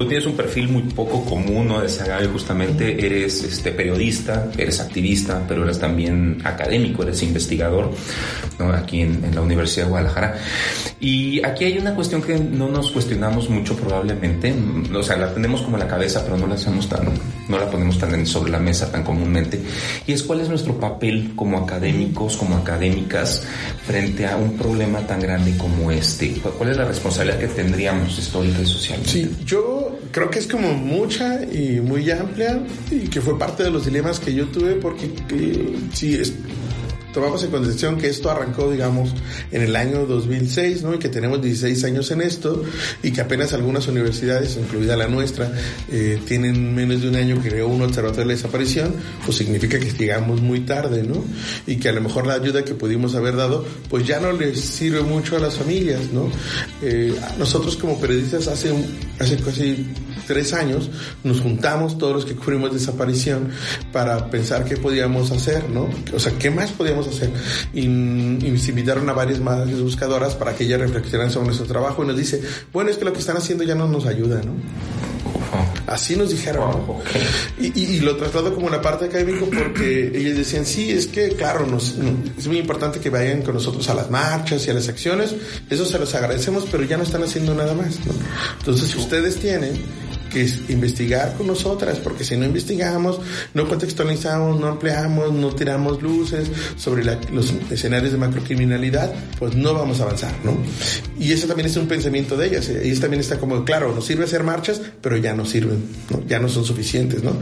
Tú tienes un perfil muy poco común, ¿no? De justamente eres este, periodista, eres activista, pero eres también académico, eres investigador, ¿no? Aquí en, la Universidad de Guadalajara. Y aquí hay una cuestión que no nos cuestionamos mucho probablemente, o sea, la tenemos como la cabeza, pero no la hacemos tan, no la ponemos tan sobre la mesa tan comúnmente, y es cuál es nuestro papel como académicos, como académicas, frente a un problema tan grande como este. ¿Cuál es la responsabilidad que tendríamos histórica y social? Sí, yo creo que es como mucha y muy amplia y que fue parte de los dilemas que yo tuve porque eh, sí, es, tomamos en consideración que esto arrancó, digamos, en el año 2006, ¿no? Y que tenemos 16 años en esto y que apenas algunas universidades, incluida la nuestra, eh, tienen menos de un año que creó un observatorio de la desaparición, pues significa que llegamos muy tarde, ¿no? Y que a lo mejor la ayuda que pudimos haber dado, pues ya no les sirve mucho a las familias, ¿no? Eh, nosotros como periodistas hace, hace casi tres años nos juntamos todos los que cubrimos desaparición para pensar qué podíamos hacer, ¿no? O sea, qué más podíamos hacer. Y, y se invitaron a varias madres buscadoras para que ellas reflexionaran sobre nuestro trabajo y nos dice, bueno, es que lo que están haciendo ya no nos ayuda, ¿no? Así nos dijeron. ¿no? Y, y, y, lo traslado como una parte académica porque ellos decían, sí, es que, claro, nos, es muy importante que vayan con nosotros a las marchas y a las acciones. Eso se los agradecemos, pero ya no están haciendo nada más. ¿no? Entonces, si ustedes tienen que es investigar con nosotras, porque si no investigamos, no contextualizamos, no ampliamos, no tiramos luces sobre la, los escenarios de macrocriminalidad, pues no vamos a avanzar, ¿no? Y eso también es un pensamiento de ellas. Ellas también está como, claro, nos sirve hacer marchas, pero ya no sirven, ¿no? Ya no son suficientes, ¿no?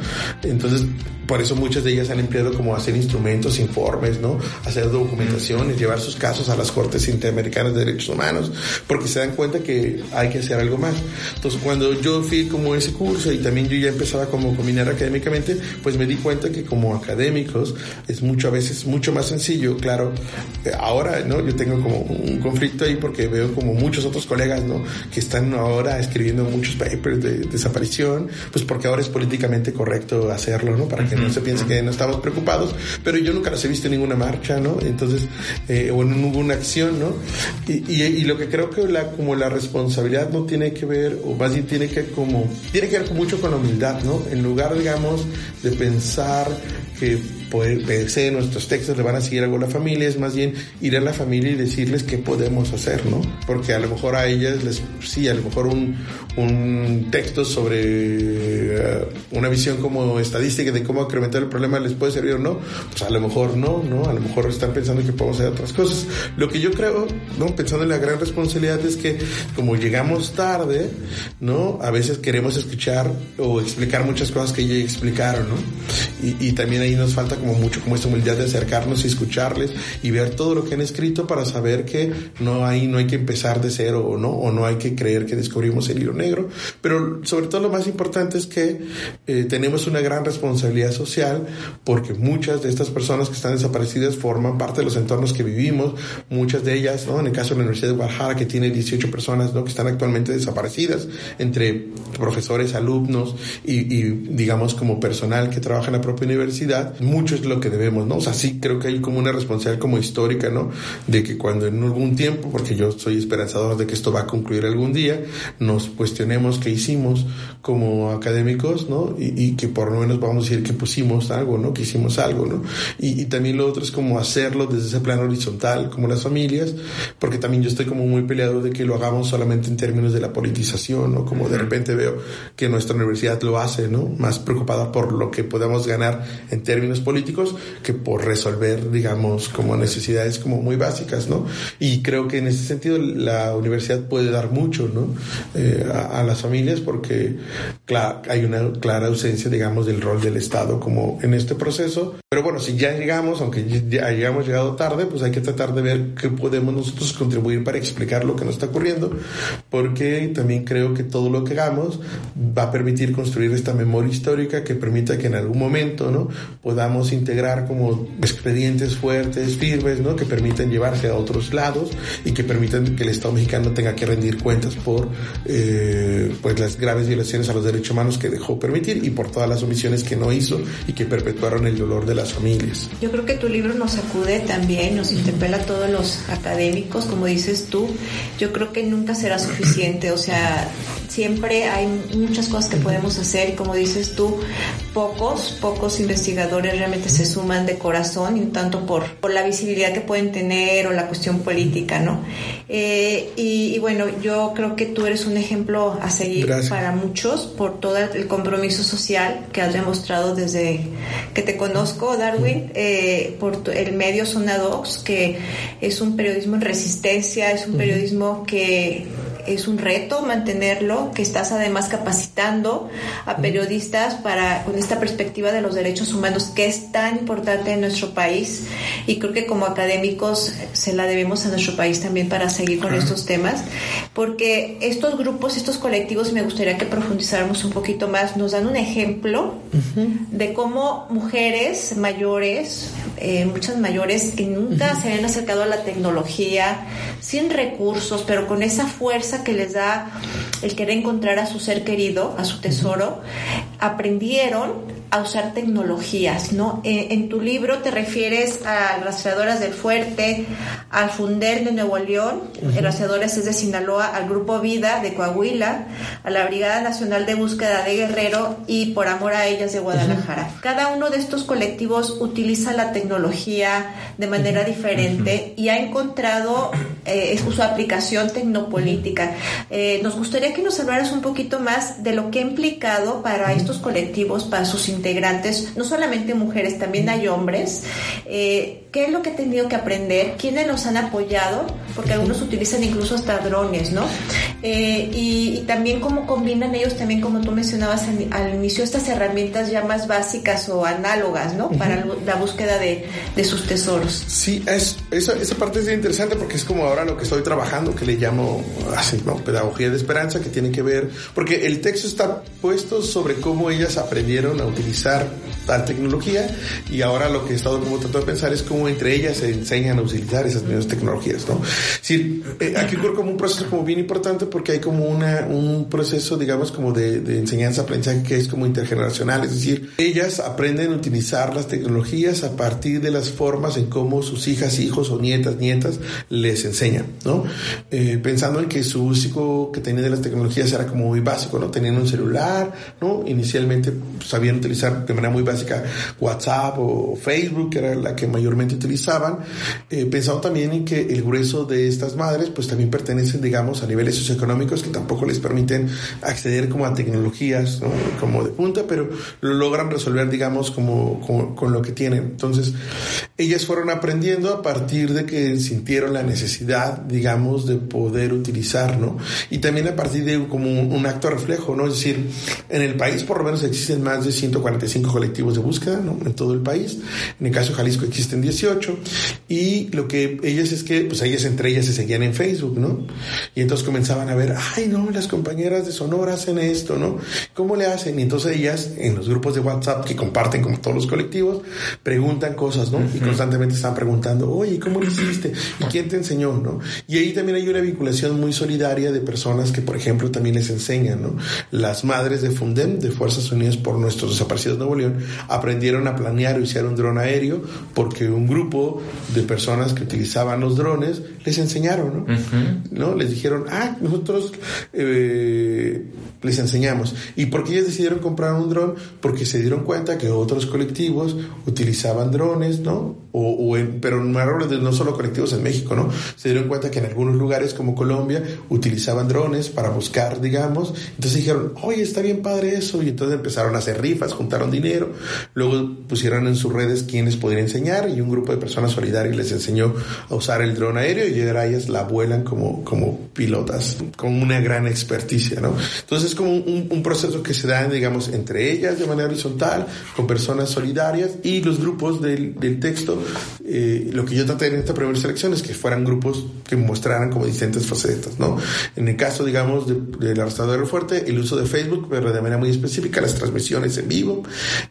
Entonces, por eso muchas de ellas han empleado como hacer instrumentos, informes, ¿no? Hacer documentaciones, llevar sus casos a las Cortes Interamericanas de Derechos Humanos, porque se dan cuenta que hay que hacer algo más. Entonces, cuando yo fui como ese curso y también yo ya empezaba como a combinar académicamente, pues me di cuenta que como académicos es mucho a veces mucho más sencillo, claro. Ahora, ¿no? Yo tengo como un conflicto ahí porque veo como muchos otros colegas, ¿no? Que están ahora escribiendo muchos papers de desaparición, pues porque ahora es políticamente correcto hacerlo, ¿no? Para que no se piense que no estamos preocupados, pero yo nunca los he visto en ninguna marcha, ¿no? Entonces, eh, o en ninguna acción, ¿no? Y, y, y, lo que creo que la, como la responsabilidad no tiene que ver, o más bien tiene que como, tiene que ver mucho con la humildad, ¿no? En lugar, digamos, de pensar que poder, pensé, nuestros textos le van a seguir algo a la familia, es más bien ir a la familia y decirles qué podemos hacer, ¿no? Porque a lo mejor a ellas les, sí, a lo mejor un, un texto sobre uh, una visión como estadística de cómo incrementar el problema les puede servir o no, pues a lo mejor no, ¿no? A lo mejor están pensando que podemos hacer otras cosas. Lo que yo creo, ¿no? Pensando en la gran responsabilidad es que como llegamos tarde, ¿no? A veces queremos escuchar o explicar muchas cosas que ya explicaron, ¿no? Y, y también ahí nos falta como mucho como esta humildad de acercarnos y escucharles y ver todo lo que han escrito para saber que no hay, no hay que empezar de cero o no, o no hay que creer que descubrimos el hilo negro. Pero sobre todo lo más importante es que eh, tenemos una gran responsabilidad social porque muchas de estas personas que están desaparecidas forman parte de los entornos que vivimos, muchas de ellas, ¿no? En el caso de la Universidad de Guadalajara que tiene 18 personas, ¿no? Que están actualmente desaparecidas entre profesores, alumnos y, y digamos como personal que trabaja en la propia universidad, mucho es lo que debemos, ¿no? O sea, sí creo que hay como una responsabilidad como histórica, ¿no? De que cuando en algún tiempo, porque yo soy esperanzador de que esto va a concluir algún día, nos cuestionemos qué hicimos como académicos, ¿no? Y, que por lo menos vamos a decir que pusimos algo, ¿no? Que hicimos algo, ¿no? Y, y también lo otro es como hacerlo desde ese plano horizontal, como las familias, porque también yo estoy como muy peleado de que lo hagamos solamente en términos de la politización, ¿no? Como de repente veo que nuestra universidad lo hace, ¿no? Más preocupada por lo que podemos ganar en términos políticos que por resolver, digamos, como necesidades como muy básicas, ¿no? Y creo que en ese sentido la universidad puede dar mucho, ¿no? Eh, a, las familias porque hay una clara ausencia, digamos, del rol del Estado como en este proceso. Pero bueno, si ya llegamos, aunque ya hayamos llegado tarde, pues hay que tratar de ver qué podemos nosotros contribuir para explicar lo que nos está ocurriendo, porque también creo que todo lo que hagamos va a permitir construir esta memoria histórica que permita que en algún momento, ¿no? Podamos integrar como expedientes fuertes, firmes, ¿no? Que permitan llevarse a otros lados y que permitan que el Estado mexicano tenga que rendir cuentas por, eh, pues las graves violaciones a los derechos humanos que dejó permitir y por todas las omisiones que no hizo y que perpetuaron el dolor de las familias. Yo creo que tu libro nos sacude también, nos interpela a todos los académicos, como dices tú. Yo creo que nunca será suficiente, o sea, siempre hay muchas cosas que podemos hacer y como dices tú, pocos, pocos investigadores realmente se suman de corazón y un tanto por, por la visibilidad que pueden tener o la cuestión política, ¿no? Eh, y, bueno, yo creo que tú eres un ejemplo a seguir para muchos por todo el compromiso social que has demostrado desde que te conozco, Darwin, eh, por el medio Sonadox, que es un periodismo en resistencia, es un periodismo que es un reto mantenerlo, que estás además capacitando a periodistas para con esta perspectiva de los derechos humanos que es tan importante en nuestro país. Y creo que como académicos se la debemos a nuestro país también para seguir con estos temas, porque estos grupos, estos colectivos, me gustaría que profundizáramos un poquito más, nos dan un ejemplo de cómo mujeres mayores, eh, muchas mayores que nunca se habían acercado a la tecnología, sin recursos, pero con esa fuerza que les da el querer encontrar a su ser querido, a su tesoro, aprendieron a usar tecnologías, ¿no? Eh, en tu libro te refieres a rastreadoras del Fuerte, al Funder de Nuevo León, el rastreadores es de Sinaloa, al Grupo Vida de Coahuila, a la Brigada Nacional de Búsqueda de Guerrero y Por Amor a Ellas de Guadalajara. Cada uno de estos colectivos utiliza la tecnología de manera diferente y ha encontrado eh, su aplicación tecnopolítica. Eh, nos gustaría que nos hablaras un poquito más de lo que ha implicado para estos colectivos, para sus integrantes, no solamente mujeres, también hay hombres. Eh, ¿Qué es lo que he tenido que aprender? ¿Quiénes nos han apoyado? Porque algunos utilizan incluso hasta drones, ¿no? Eh, y, también cómo combinan ellos también, como tú mencionabas al, inicio, estas herramientas ya más básicas o análogas, ¿no? Para la búsqueda de, de sus tesoros. Sí, es, esa, esa parte es interesante porque es como ahora lo que estoy trabajando, que le llamo así, ¿no? Pedagogía de esperanza, que tiene que ver, porque el texto está puesto sobre cómo ellas aprendieron a utilizar tal tecnología y ahora lo que he estado como tratando de pensar es cómo entre ellas se enseñan a utilizar esas mismas tecnologías, ¿no? Sí, eh, aquí ocurre como un proceso como bien importante porque hay como una, un proceso, digamos, como de, de enseñanza-aprendizaje que es como intergeneracional, es decir, ellas aprenden a utilizar las tecnologías a partir de las formas en cómo sus hijas, hijos o nietas, nietas les enseñan, ¿no? Eh, pensando en que su uso que tenían de las tecnologías era como muy básico, ¿no? Tenían un celular, ¿no? Inicialmente sabían utilizar de manera muy básica WhatsApp o Facebook, que era la que mayormente utilizaban, eh, pensando también en que el grueso de estas madres pues también pertenecen, digamos, a niveles socioeconómicos que tampoco les permiten acceder como a tecnologías como de punta, pero lo logran resolver, digamos, como, como, con lo que tienen. Entonces, ellas fueron aprendiendo a partir de que sintieron la necesidad, digamos, de poder utilizar, ¿no? Y también a partir de como un, un acto reflejo, ¿no? Es decir, en el país por lo menos existen más de 145 colectivos de búsqueda, ¿no? En todo el país. En el caso de Jalisco existen 18. Y lo que ellas es que, pues ellas entre ellas se seguían en Facebook, ¿no? Y entonces comenzaban a ver, ay, no, las compañeras de Sonora hacen esto, ¿no? ¿Cómo le hacen? Y entonces ellas, en los grupos de WhatsApp que comparten como todos los colectivos, preguntan cosas, ¿no? Y constantemente están preguntando, oye, ¿cómo lo hiciste? ¿Y quién te enseñó? ¿no? Y ahí también hay una vinculación muy solidaria de personas que, por ejemplo, también les enseñan. ¿no? Las madres de Fundem, de Fuerzas Unidas por Nuestros Desaparecidos de Nuevo León, aprendieron a planear y usar un dron aéreo porque un grupo de personas que utilizaban los drones les enseñaron, ¿no? ¿No? Les dijeron, ah, nosotros eh, les enseñamos. ¿Y por qué ellos decidieron comprar un dron? Porque se dieron cuenta que otros colectivos utilizaban drones, ¿no? O, o en, pero no solo colectivos en México, ¿no? Se dieron cuenta que en algunos lugares como Colombia utilizaban drones para buscar, digamos. Entonces dijeron, oye, está bien padre eso. Y entonces empezaron a hacer rifas, juntaron dinero. Luego pusieron en sus redes quiénes podrían enseñar y un grupo de personas solidarias les enseñó a usar el dron aéreo y ahora ellas la vuelan como, como pilotas, con una gran experticia, ¿no? Entonces es como un, un proceso que se da, digamos, entre ellas de manera horizontal, con personas solidarias y los grupos del, del texto. Eh, lo que yo traté en esta primera selección es que fueran grupos que mostraran como distintas facetas, ¿no? En el caso, digamos, del de, de Fuerte, el uso de Facebook, pero de manera muy específica, las transmisiones en vivo.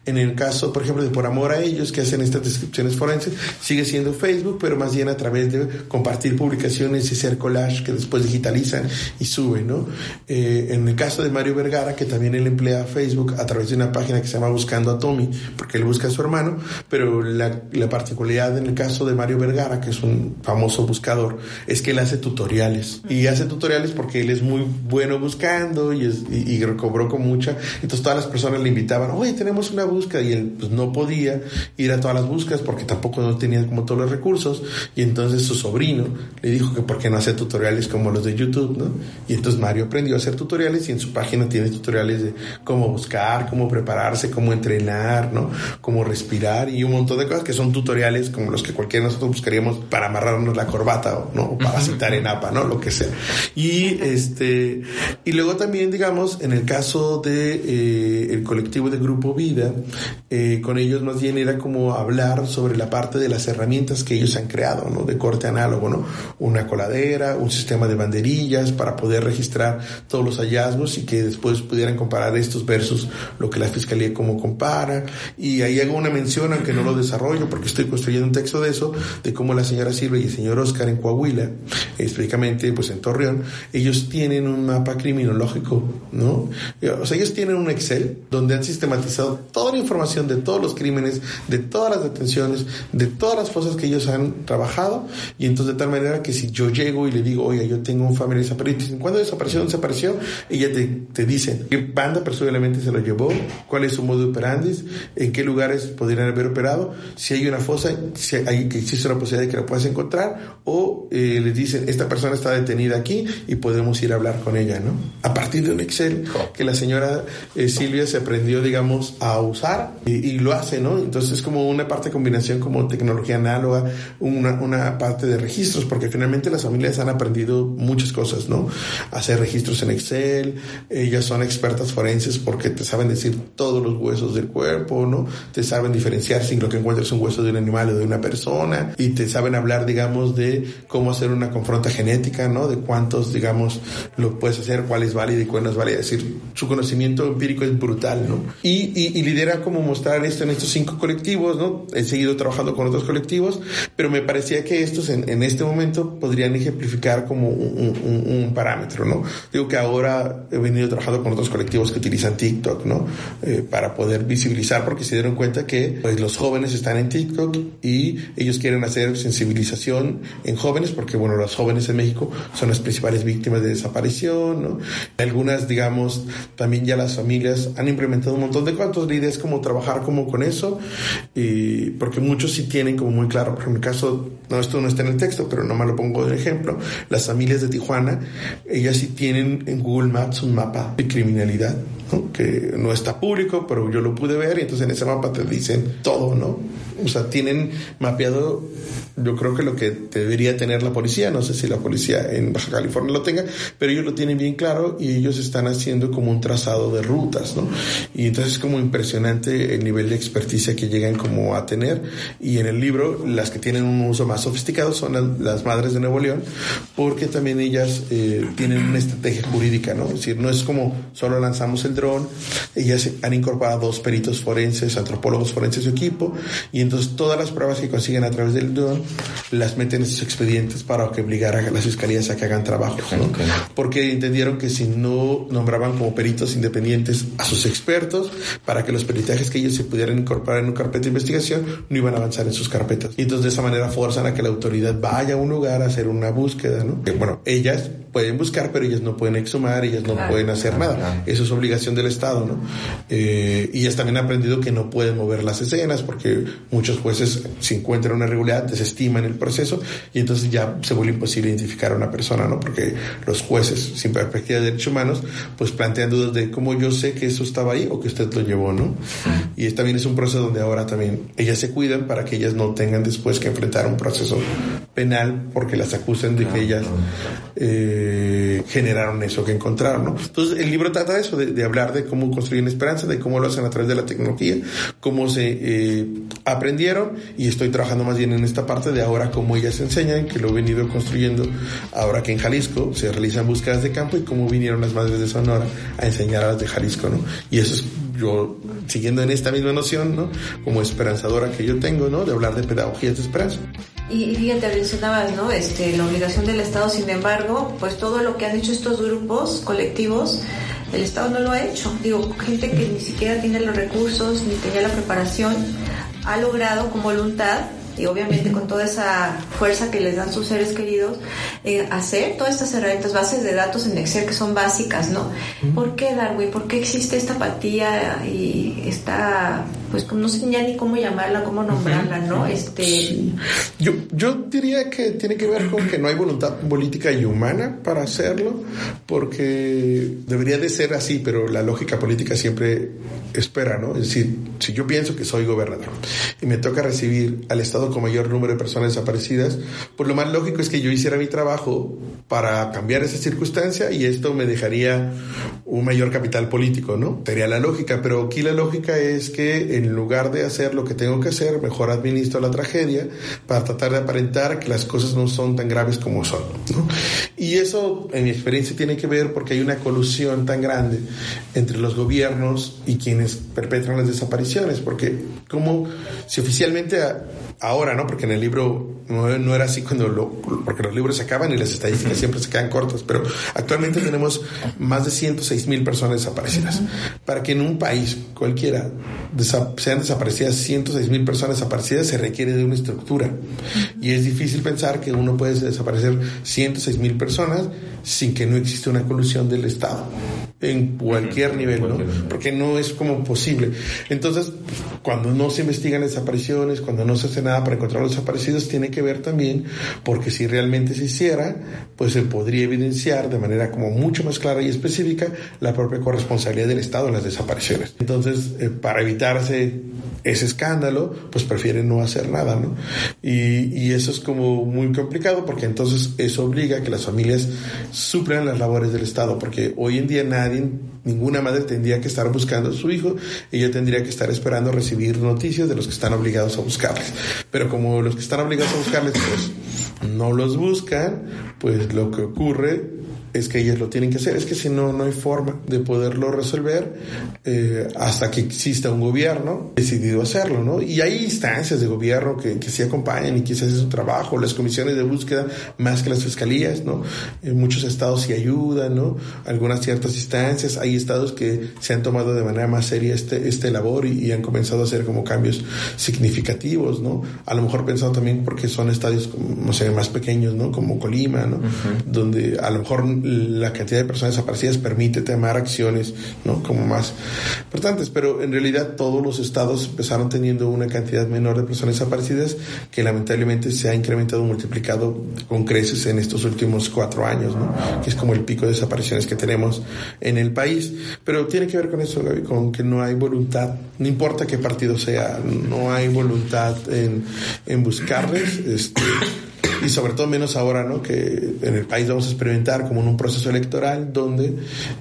En el caso, por ejemplo, de Por Amor a Ellos, que hacen estas descripciones forenses, sigue siendo Facebook, pero más bien a través de compartir publicaciones y hacer collage que después digitalizan y suben, ¿no? Eh, en el caso de Mario Vergara, que también él emplea Facebook a través de una página que se llama Buscando a Tommy, porque él busca a su hermano, pero la, la particularidad en el caso de Mario Vergara, que es un famoso buscador, es que él hace tutoriales. Y hace tutoriales porque él es muy bueno buscando y, es, y, y cobró con mucha. Entonces todas las personas le invitaban, oye, tenemos una búsqueda y él pues no podía ir a todas las búsquedas porque tampoco no tenía como todos los recursos. Y entonces su sobrino le dijo que por qué no hace tutoriales como los de YouTube, ¿no? Y entonces Mario aprendió a hacer tutoriales y en su página tiene tutoriales de cómo buscar, cómo prepararse, cómo entrenar, ¿no? Cómo respirar y un montón de cosas que son tutoriales como los que cualquiera de nosotros buscaríamos para amarrarnos la corbata, ¿no? O para citar en APA, ¿no? Lo que sea. Y este, y luego también, digamos, en el caso de eh, el colectivo de Grupo Vida, eh, con ellos más bien era como hablar sobre la parte de las herramientas que ellos han creado, ¿no? De corte análogo, ¿no? Una coladera, un sistema de banderillas para poder registrar todos los hallazgos y que después pudieran comparar estos versus lo que la fiscalía como compara. Y ahí hago una mención, aunque no lo desarrollo porque estoy construyendo un texto de eso, de cómo la señora Silva y el señor Oscar en Coahuila, específicamente pues en Torreón, ellos tienen un mapa criminológico, ¿no? O sea, ellos tienen un Excel donde han sistematizado toda la información de todos los crímenes, de todas las detenciones, de todas las cosas que ellos han trabajado y entonces de tal manera que si yo llego y le digo, oye, yo tengo un familiar desaparecido, ¿cuándo desapareció? ¿Dónde desapareció? Ya te, te dicen qué banda presumiblemente se lo llevó, cuál es su modo operandi, en qué lugares podrían haber operado, si hay una fosa, si hay que existe una posibilidad de que la puedas encontrar o eh, les dicen, esta persona está detenida aquí y podemos ir a hablar con ella, ¿no? A partir de un Excel que la señora eh, Silvia se aprendió, digamos, a usar y, y, lo hace, ¿no? Entonces es como una parte de combinación como tecnología análoga, una, una parte de registros, porque finalmente las familias han aprendido muchas cosas, ¿no? Hacer registros en Excel, ellas son expertas forenses porque te saben decir todos los huesos del cuerpo, ¿no? Te saben diferenciar si lo que encuentras es un hueso de un animal o de una persona y te saben hablar, digamos, de cómo hacer una confronta genética, ¿no? De cuántos, digamos, lo puedes hacer, cuál es válido y cuál no es válido. Es decir, su conocimiento empírico es brutal, ¿no? Y, y, y lidera como mostrar esto en estos cinco colectivos, ¿no? He seguido trabajando con otros colectivos, pero me parecía que estos en, en este momento podrían ejemplificar como un, un, un, parámetro, ¿no? Digo que ahora trabajando con otros colectivos que utilizan TikTok, ¿no? Eh, para poder visibilizar porque se dieron cuenta que pues, los jóvenes están en TikTok y ellos quieren hacer sensibilización en jóvenes porque, bueno, los jóvenes en México son las principales víctimas de desaparición, ¿no? Algunas, digamos, también ya las familias han implementado un montón de cosas, la idea como trabajar como con eso, y porque muchos sí tienen como muy claro, por ejemplo, en mi caso, no, esto no está en el texto, pero nomás lo pongo de ejemplo, las familias de Tijuana, ellas sí tienen en Google Maps un mapa de criminalidad, ¿no? que no está público, pero yo lo pude ver y entonces en ese mapa te dicen todo, ¿no? O sea, tienen mapeado, yo creo que lo que debería tener la policía, no sé si la policía en Baja California lo tenga, pero ellos lo tienen bien claro y ellos están haciendo como un trazado de rutas, ¿no? Y entonces es como impresionante el nivel de experticia que llegan como a tener. Y en el libro, las que tienen un uso más sofisticado son las, madres de Nuevo León, porque también ellas eh, tienen una estrategia jurídica, ¿no? Es decir, no es como solo lanzamos el dron, ellas han incorporado dos peritos forenses, antropólogos forenses su equipo, y entonces todas las pruebas que consiguen a través del dron las meten en sus expedientes para que obligar a las fiscalías a que hagan trabajo, ¿no? Porque entendieron que si no nombraban como peritos independientes a sus expertos, para que los peritajes que ellos se pudieran incorporar en una carpeta de investigación, no iban a avanzar en sus carpetas. Y entonces de esa manera forzan a que la autoridad vaya a un lugar a hacer una búsqueda, ¿no? Que, bueno, ellas pueden buscar, pero ellas no pueden exhumar, ellas no pueden hacer nada. Eso es obligación del Estado, ¿no? Eh, y ellas también han aprendido que no pueden mover las escenas porque muchos jueces, si encuentran una irregularidad, desestiman el proceso y entonces ya se vuelve imposible identificar a una persona, ¿no? Porque los jueces, sin perspectiva de derechos humanos, pues plantean dudas de cómo yo sé que eso estaba ahí o que usted lo llevó, ¿no? Y también es un proceso donde ahora también ellas se cuidan para que ellas no tengan después que enfrentar un proceso penal porque las acusan de que ellas eh, generaron eso que encontraron, ¿no? Entonces el libro trata de eso, de, hablar de cómo construyen esperanza, de cómo lo hacen a través de la tecnología, cómo se eh, aprendieron y estoy trabajando más bien en esta parte de ahora cómo ellas enseñan, que lo he venido construyendo ahora que en Jalisco se realizan búsquedas de campo y cómo vinieron las madres de Sonora a enseñar a las de Jalisco, ¿no? Y eso es yo siguiendo en esta misma noción, ¿no? Como esperanzadora que yo tengo, ¿no? De hablar de pedagogías de esperanza. Y, fíjate, mencionabas, ¿no? Este, la obligación del Estado, sin embargo, pues todo lo que han hecho estos grupos colectivos, el Estado no lo ha hecho. Digo, gente que ni siquiera tiene los recursos, ni tenía la preparación, ha logrado con voluntad y obviamente con toda esa fuerza que les dan sus seres queridos, eh, hacer todas estas herramientas, bases de datos en Excel que son básicas, ¿no? ¿Por qué Darwin? ¿Por qué existe esta apatía y esta, pues no sé ya ni cómo llamarla, cómo nombrarla, ¿no? Este... Yo, yo diría que tiene que ver con que no hay voluntad política y humana para hacerlo, porque debería de ser así, pero la lógica política siempre espera, ¿no? Es decir, si yo pienso que soy gobernador y me toca recibir al Estado con mayor número de personas desaparecidas, pues lo más lógico es que yo hiciera mi trabajo para cambiar esa circunstancia y esto me dejaría un mayor capital político, ¿no? Sería la lógica, pero aquí la lógica es que en lugar de hacer lo que tengo que hacer, mejor administro la tragedia para tratar de aparentar que las cosas no son tan graves como son, ¿no? Y eso, en mi experiencia, tiene que ver porque hay una colusión tan grande entre los gobiernos y quienes perpetran las desapariciones, porque como si oficialmente ahora, ¿no? Porque en el libro no, era así cuando lo, porque los libros se acaban y las estadísticas siempre se quedan cortas, pero actualmente tenemos más de 106 mil personas desaparecidas. Para que en un país cualquiera sean desaparecidas 106 mil personas desaparecidas se requiere de una estructura. Y es difícil pensar que uno puede desaparecer 106 mil personas sin que no exista una colusión del Estado en cualquier nivel, ¿no? Porque no es como posible. Entonces, cuando no se investigan desapariciones, cuando no se hace nada para encontrar a los desaparecidos, tiene que ver también porque si realmente se hiciera, pues se podría evidenciar de manera como mucho más clara y específica la propia corresponsabilidad del Estado en las desapariciones. Entonces, eh, para evitarse ese escándalo, pues prefieren no hacer nada, ¿no? Y, y, eso es como muy complicado porque entonces eso obliga a que las familias suplan las labores del Estado, porque hoy en día nadie, ninguna madre tendría que estar buscando a su hijo, ella tendría que estar esperando recibir noticias de los que están obligados a buscarles. Pero como los que están obligados a buscarles, pues no los buscan, pues lo que ocurre es que ellos lo tienen que hacer, es que si no, no hay forma de poderlo resolver eh, hasta que exista un gobierno decidido a hacerlo, ¿no? Y hay instancias de gobierno que, que sí acompañan y que se hacen su trabajo, las comisiones de búsqueda más que las fiscalías, ¿no? En muchos estados sí ayudan, ¿no? Algunas ciertas instancias, hay estados que se han tomado de manera más seria este, este labor y, han comenzado a hacer como cambios significativos, ¿no? A lo mejor pensado también porque son estadios, no sé, más pequeños, ¿no? Como Colima, ¿no? Donde a lo mejor la cantidad de personas desaparecidas permite tomar acciones, ¿no? Como más importantes, pero en realidad todos los estados empezaron teniendo una cantidad menor de personas desaparecidas que lamentablemente se ha incrementado, multiplicado con creces en estos últimos cuatro años, ¿no? Que es como el pico de desapariciones que tenemos en el país. Pero tiene que ver con eso, Gaby, con que no hay voluntad, no importa qué partido sea, no hay voluntad en, en buscarles, este, y sobre todo menos ahora, ¿no? Que en el país vamos a experimentar como en un proceso electoral donde,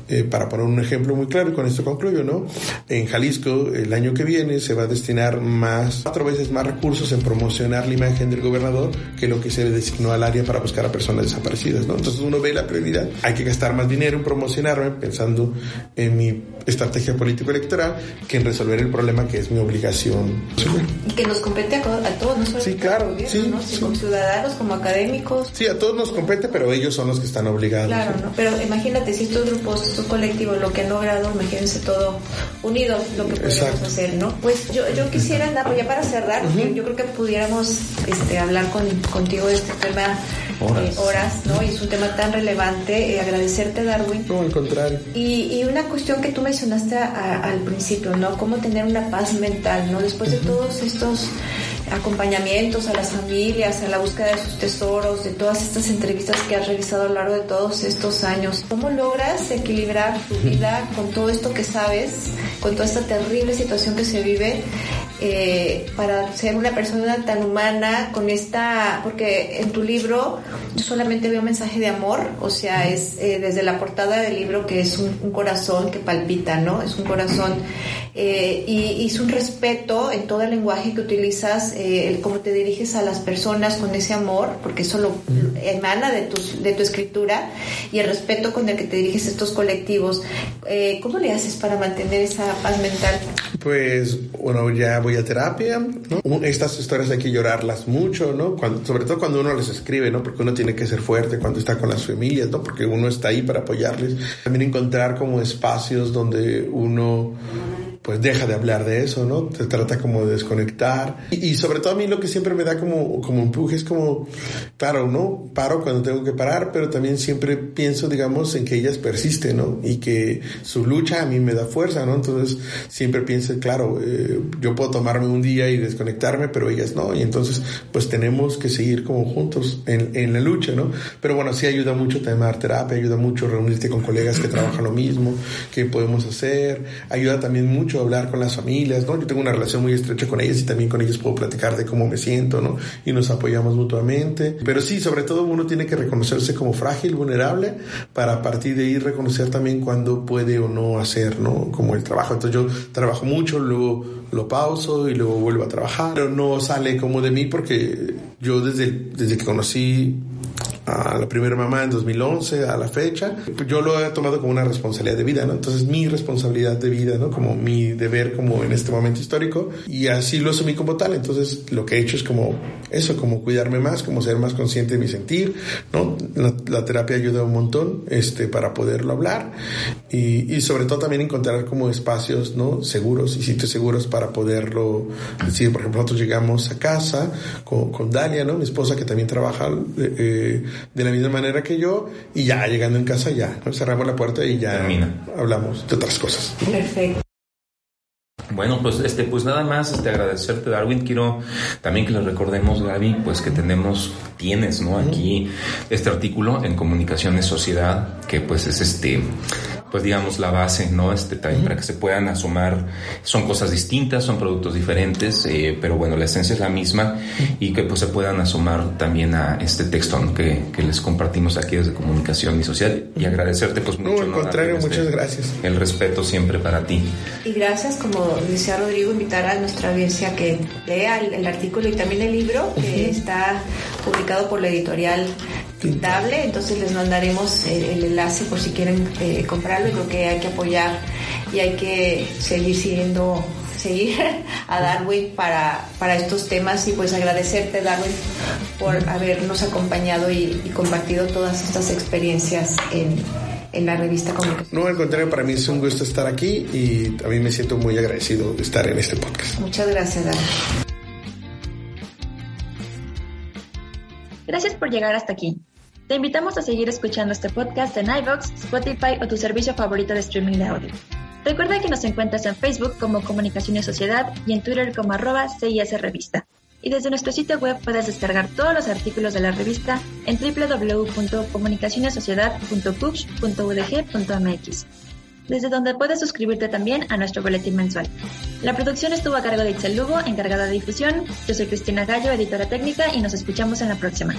eh, para poner un ejemplo muy claro, y con esto concluyo, ¿no? En Jalisco el año que viene se va a destinar más, cuatro veces más recursos en promocionar la imagen del gobernador que lo que se designó al área para buscar a personas desaparecidas, ¿no? Entonces uno ve la prioridad, hay que gastar más dinero en promocionarme pensando en mi estrategia político-electoral que en resolver el problema que es mi obligación. Y que nos compete a, todos, no solo sí, claro, sí, como ciudadanos, como académicos. Sí, a todos nos compete, pero ellos son los que están obligados. Claro, ¿no? pero imagínate si estos grupos, estos colectivos, lo que han logrado, imagínense todo unido, lo que podemos hacer, ¿no? Pues yo, yo quisiera, andar, ya para cerrar, yo, creo que pudiéramos este, hablar con, contigo de este tema horas. horas, ¿no? Y es un tema tan relevante. Eh, agradecerte, Darwin. No, al contrario. Y, y una cuestión que tú mencionaste al principio, ¿no? Cómo tener una paz mental, ¿no? Después de todos estos acompañamientos a las familias, a la búsqueda de sus tesoros, de todas estas entrevistas que has realizado a lo largo de todos estos años. ¿Cómo logras equilibrar tu vida con todo esto que sabes, con toda esta terrible situación que se vive, eh, para ser una persona tan humana, con esta, porque en tu libro yo solamente veo un mensaje de amor, o sea, es eh, desde la portada del libro que es un, corazón que palpita, ¿no? Es un corazón eh, y, es un respeto en todo el lenguaje que utilizas, el cómo te diriges a las personas con ese amor, porque eso lo, emana de tu, de tu escritura y el respeto con el que te diriges a estos colectivos. ¿Cómo le haces para mantener esa paz mental? Pues, bueno, ya voy a terapia, ¿no? Estas historias hay que llorarlas mucho, ¿no? Cuando, sobre todo cuando uno les escribe, ¿no? Porque uno tiene que ser fuerte cuando está con las familias, ¿no? Porque uno está ahí para apoyarles. También encontrar como espacios donde uno pues deja de hablar de eso, ¿no? Se trata como de desconectar. Y, sobre todo a mí lo que siempre me da como, como empuje es como, claro, ¿no? Paro cuando tengo que parar, pero también siempre pienso, digamos, en que ellas persisten, ¿no? Y que su lucha a mí me da fuerza, ¿no? Entonces siempre pienso, claro, eh, yo puedo tomarme un día y desconectarme, pero ellas no. Y entonces, pues tenemos que seguir como juntos en, en la lucha, ¿no? Pero bueno, sí ayuda mucho tomar terapia, ayuda mucho reunirte con colegas que trabajan lo mismo, que podemos hacer, ayuda también mucho hablar con las familias, ¿no? Yo tengo una relación muy estrecha con ellas y también con ellas puedo platicar de cómo me siento, ¿no? Y nos apoyamos mutuamente. Pero sí, sobre todo uno tiene que reconocerse como frágil, vulnerable, para a partir de ahí reconocer también cuándo puede o no hacer, ¿no? Como el trabajo. Entonces yo trabajo mucho, luego lo pauso y luego vuelvo a trabajar, pero no sale como de mí porque yo desde, desde que conocí a la primera mamá en 2011 a la fecha, yo lo he tomado como una responsabilidad de vida, ¿no? Entonces mi responsabilidad de vida, ¿no? Como mi deber como en este momento histórico y así lo asumí como tal. Entonces lo que he hecho es como eso, como cuidarme más, como ser más consciente de mi sentir, ¿no? La, terapia ayuda un montón, este, para poderlo hablar y, y, sobre todo también encontrar como espacios, ¿no? Seguros y sitios seguros para poderlo decir. Por ejemplo, nosotros llegamos a casa con, con Dalia, ¿no? Mi esposa que también trabaja eh, de la misma manera que yo y ya llegando en casa ya cerramos la puerta y ya hablamos de otras cosas. Perfecto. Bueno, pues este, pues nada más, este, agradecerte, Darwin. Quiero también que le recordemos, Gaby, pues que tenemos, tienes, ¿no? Aquí este artículo en Comunicaciones Sociedad, que pues es este, pues digamos la base, ¿no? Este también para que se puedan asomar, son cosas distintas, son productos diferentes, eh, pero bueno, la esencia es la misma y que pues se puedan asomar también a este texto que, que, les compartimos aquí desde Comunicación y Sociedad y agradecerte pues mucho. No, al contrario, muchas gracias. El respeto siempre para ti. Y gracias, como decía Rodrigo, invitar a nuestra audiencia que lea el, artículo y también el libro que está publicado por la editorial Tintable, entonces les mandaremos el, enlace por si quieren eh, comprarlo y creo que hay que apoyar y hay que seguir siguiendo seguir a Darwin para, para estos temas y pues agradecerte Darwin por habernos acompañado y, y compartido todas estas experiencias en, en la revista Comunicación. No, al contrario, para mí es un gusto estar aquí y a mí me siento muy agradecido de estar en este podcast. Muchas gracias, Dani. Gracias por llegar hasta aquí. Te invitamos a seguir escuchando este podcast en iVoox, Spotify o tu servicio favorito de streaming de audio. Recuerda que nos encuentras en Facebook como Comunicación y Sociedad y en Twitter como arroba CIS Revista y desde nuestro sitio web puedes descargar todos los artículos de la revista en www.comunicacionesociedad.cux.udg.mx, desde donde puedes suscribirte también a nuestro boletín mensual. La producción estuvo a cargo de Itzel Lugo, encargada de difusión. Yo soy Cristina Gallo, editora técnica, y nos escuchamos en la próxima.